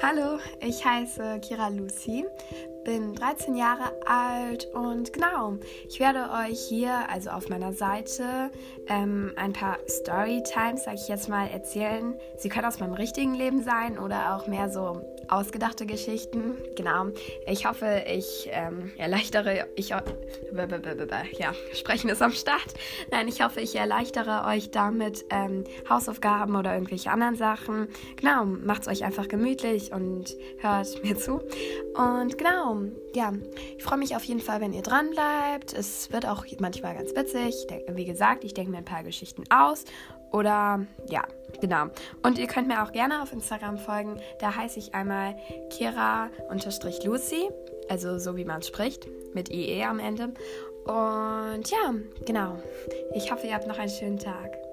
Hallo, ich heiße Kira Lucy, bin 13 Jahre alt und genau, ich werde euch hier, also auf meiner Seite, ähm, ein paar Storytimes, sag ich jetzt mal, erzählen. Sie können aus meinem richtigen Leben sein oder auch mehr so ausgedachte Geschichten. Genau. Ich hoffe, ich ähm, erleichtere ich ja, sprechen ist am Start. Nein, ich hoffe, ich erleichtere euch damit ähm, Hausaufgaben oder irgendwelche anderen Sachen. Genau, macht es euch einfach gemütlich und hört mir zu. Und genau, ja, ich freue mich auf jeden Fall, wenn ihr dran bleibt. Es wird auch manchmal ganz witzig. Wie gesagt, ich denke mir ein paar Geschichten aus oder ja, genau. Und ihr könnt mir auch gerne auf Instagram folgen. Da heiße ich einmal Kira-Lucy, also so wie man spricht, mit IE am Ende. Und ja, genau. Ich hoffe, ihr habt noch einen schönen Tag.